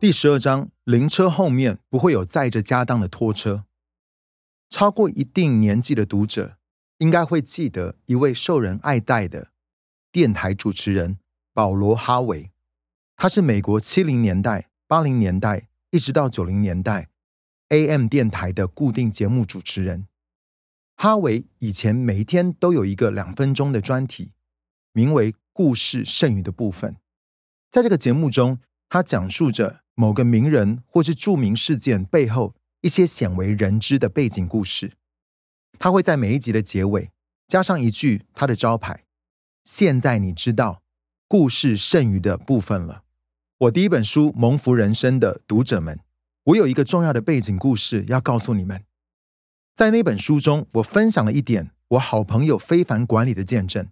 第十二章，灵车后面不会有载着家当的拖车。超过一定年纪的读者应该会记得一位受人爱戴的电台主持人保罗·哈维。他是美国七零年代、八零年代一直到九零年代 AM 电台的固定节目主持人。哈维以前每一天都有一个两分钟的专题，名为《故事剩余的部分》。在这个节目中，他讲述着。某个名人或是著名事件背后一些鲜为人知的背景故事，他会在每一集的结尾加上一句他的招牌。现在你知道故事剩余的部分了。我第一本书《蒙福人生》的读者们，我有一个重要的背景故事要告诉你们。在那本书中，我分享了一点我好朋友非凡管理的见证。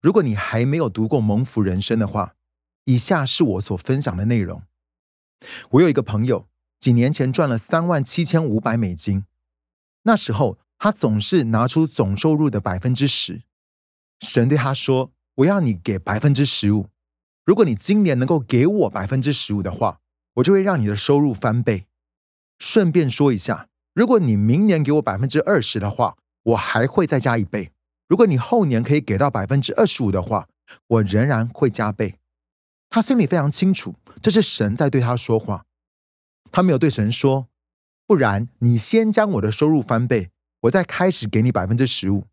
如果你还没有读过《蒙福人生》的话，以下是我所分享的内容。我有一个朋友，几年前赚了三万七千五百美金。那时候，他总是拿出总收入的百分之十。神对他说：“我要你给百分之十五。如果你今年能够给我百分之十五的话，我就会让你的收入翻倍。顺便说一下，如果你明年给我百分之二十的话，我还会再加一倍。如果你后年可以给到百分之二十五的话，我仍然会加倍。”他心里非常清楚。这是神在对他说话，他没有对神说：“不然你先将我的收入翻倍，我再开始给你百分之十五。”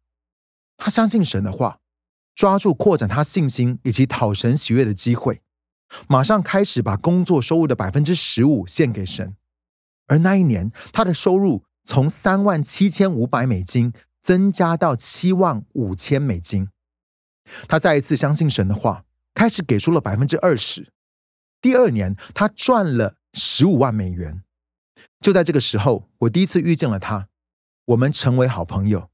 他相信神的话，抓住扩展他信心以及讨神喜悦的机会，马上开始把工作收入的百分之十五献给神。而那一年，他的收入从三万七千五百美金增加到七万五千美金。他再一次相信神的话，开始给出了百分之二十。第二年，他赚了十五万美元。就在这个时候，我第一次遇见了他，我们成为好朋友。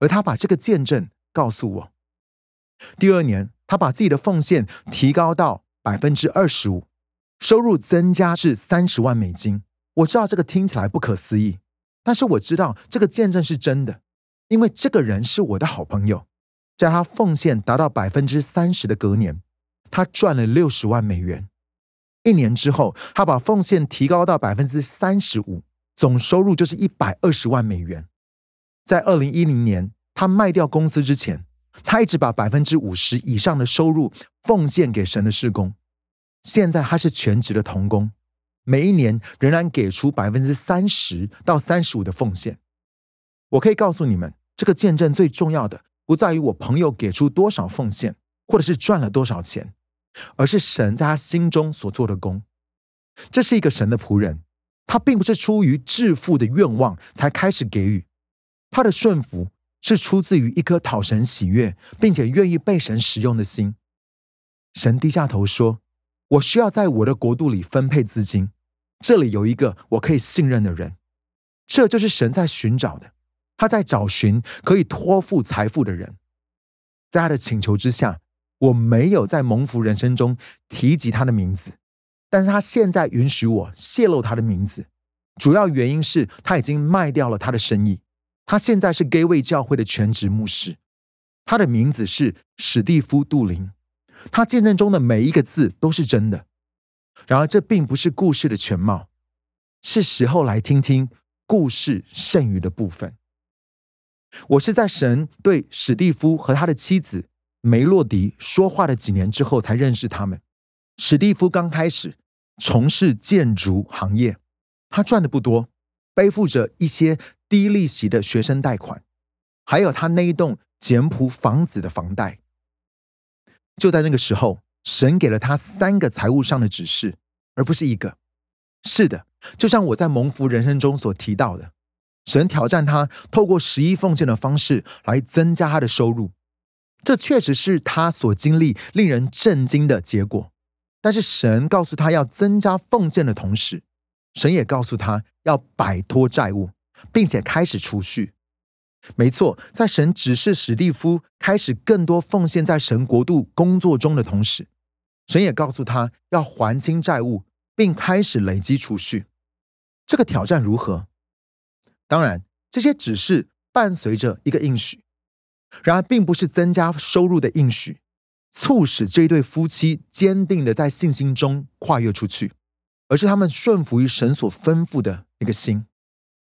而他把这个见证告诉我。第二年，他把自己的奉献提高到百分之二十五，收入增加至三十万美金。我知道这个听起来不可思议，但是我知道这个见证是真的，因为这个人是我的好朋友。在他奉献达到百分之三十的隔年，他赚了六十万美元。一年之后，他把奉献提高到百分之三十五，总收入就是一百二十万美元。在二零一零年，他卖掉公司之前，他一直把百分之五十以上的收入奉献给神的事工。现在他是全职的童工，每一年仍然给出百分之三十到三十五的奉献。我可以告诉你们，这个见证最重要的不在于我朋友给出多少奉献，或者是赚了多少钱。而是神在他心中所做的功，这是一个神的仆人，他并不是出于致富的愿望才开始给予，他的顺服是出自于一颗讨神喜悦，并且愿意被神使用的心。神低下头说：“我需要在我的国度里分配资金，这里有一个我可以信任的人，这就是神在寻找的，他在找寻可以托付财富的人，在他的请求之下。”我没有在蒙福人生中提及他的名字，但是他现在允许我泄露他的名字，主要原因是他已经卖掉了他的生意，他现在是 Gay 教会的全职牧师，他的名字是史蒂夫·杜林，他见证中的每一个字都是真的。然而，这并不是故事的全貌，是时候来听听故事剩余的部分。我是在神对史蒂夫和他的妻子。梅洛迪说话的几年之后才认识他们。史蒂夫刚开始从事建筑行业，他赚的不多，背负着一些低利息的学生贷款，还有他那一栋简朴房子的房贷。就在那个时候，神给了他三个财务上的指示，而不是一个。是的，就像我在蒙福人生中所提到的，神挑战他透过十一奉献的方式来增加他的收入。这确实是他所经历令人震惊的结果，但是神告诉他要增加奉献的同时，神也告诉他要摆脱债务，并且开始储蓄。没错，在神指示史蒂夫开始更多奉献在神国度工作中的同时，神也告诉他要还清债务，并开始累积储蓄。这个挑战如何？当然，这些指示伴随着一个应许。然而，并不是增加收入的应许，促使这一对夫妻坚定的在信心中跨越出去。而是他们顺服于神所吩咐的那个心。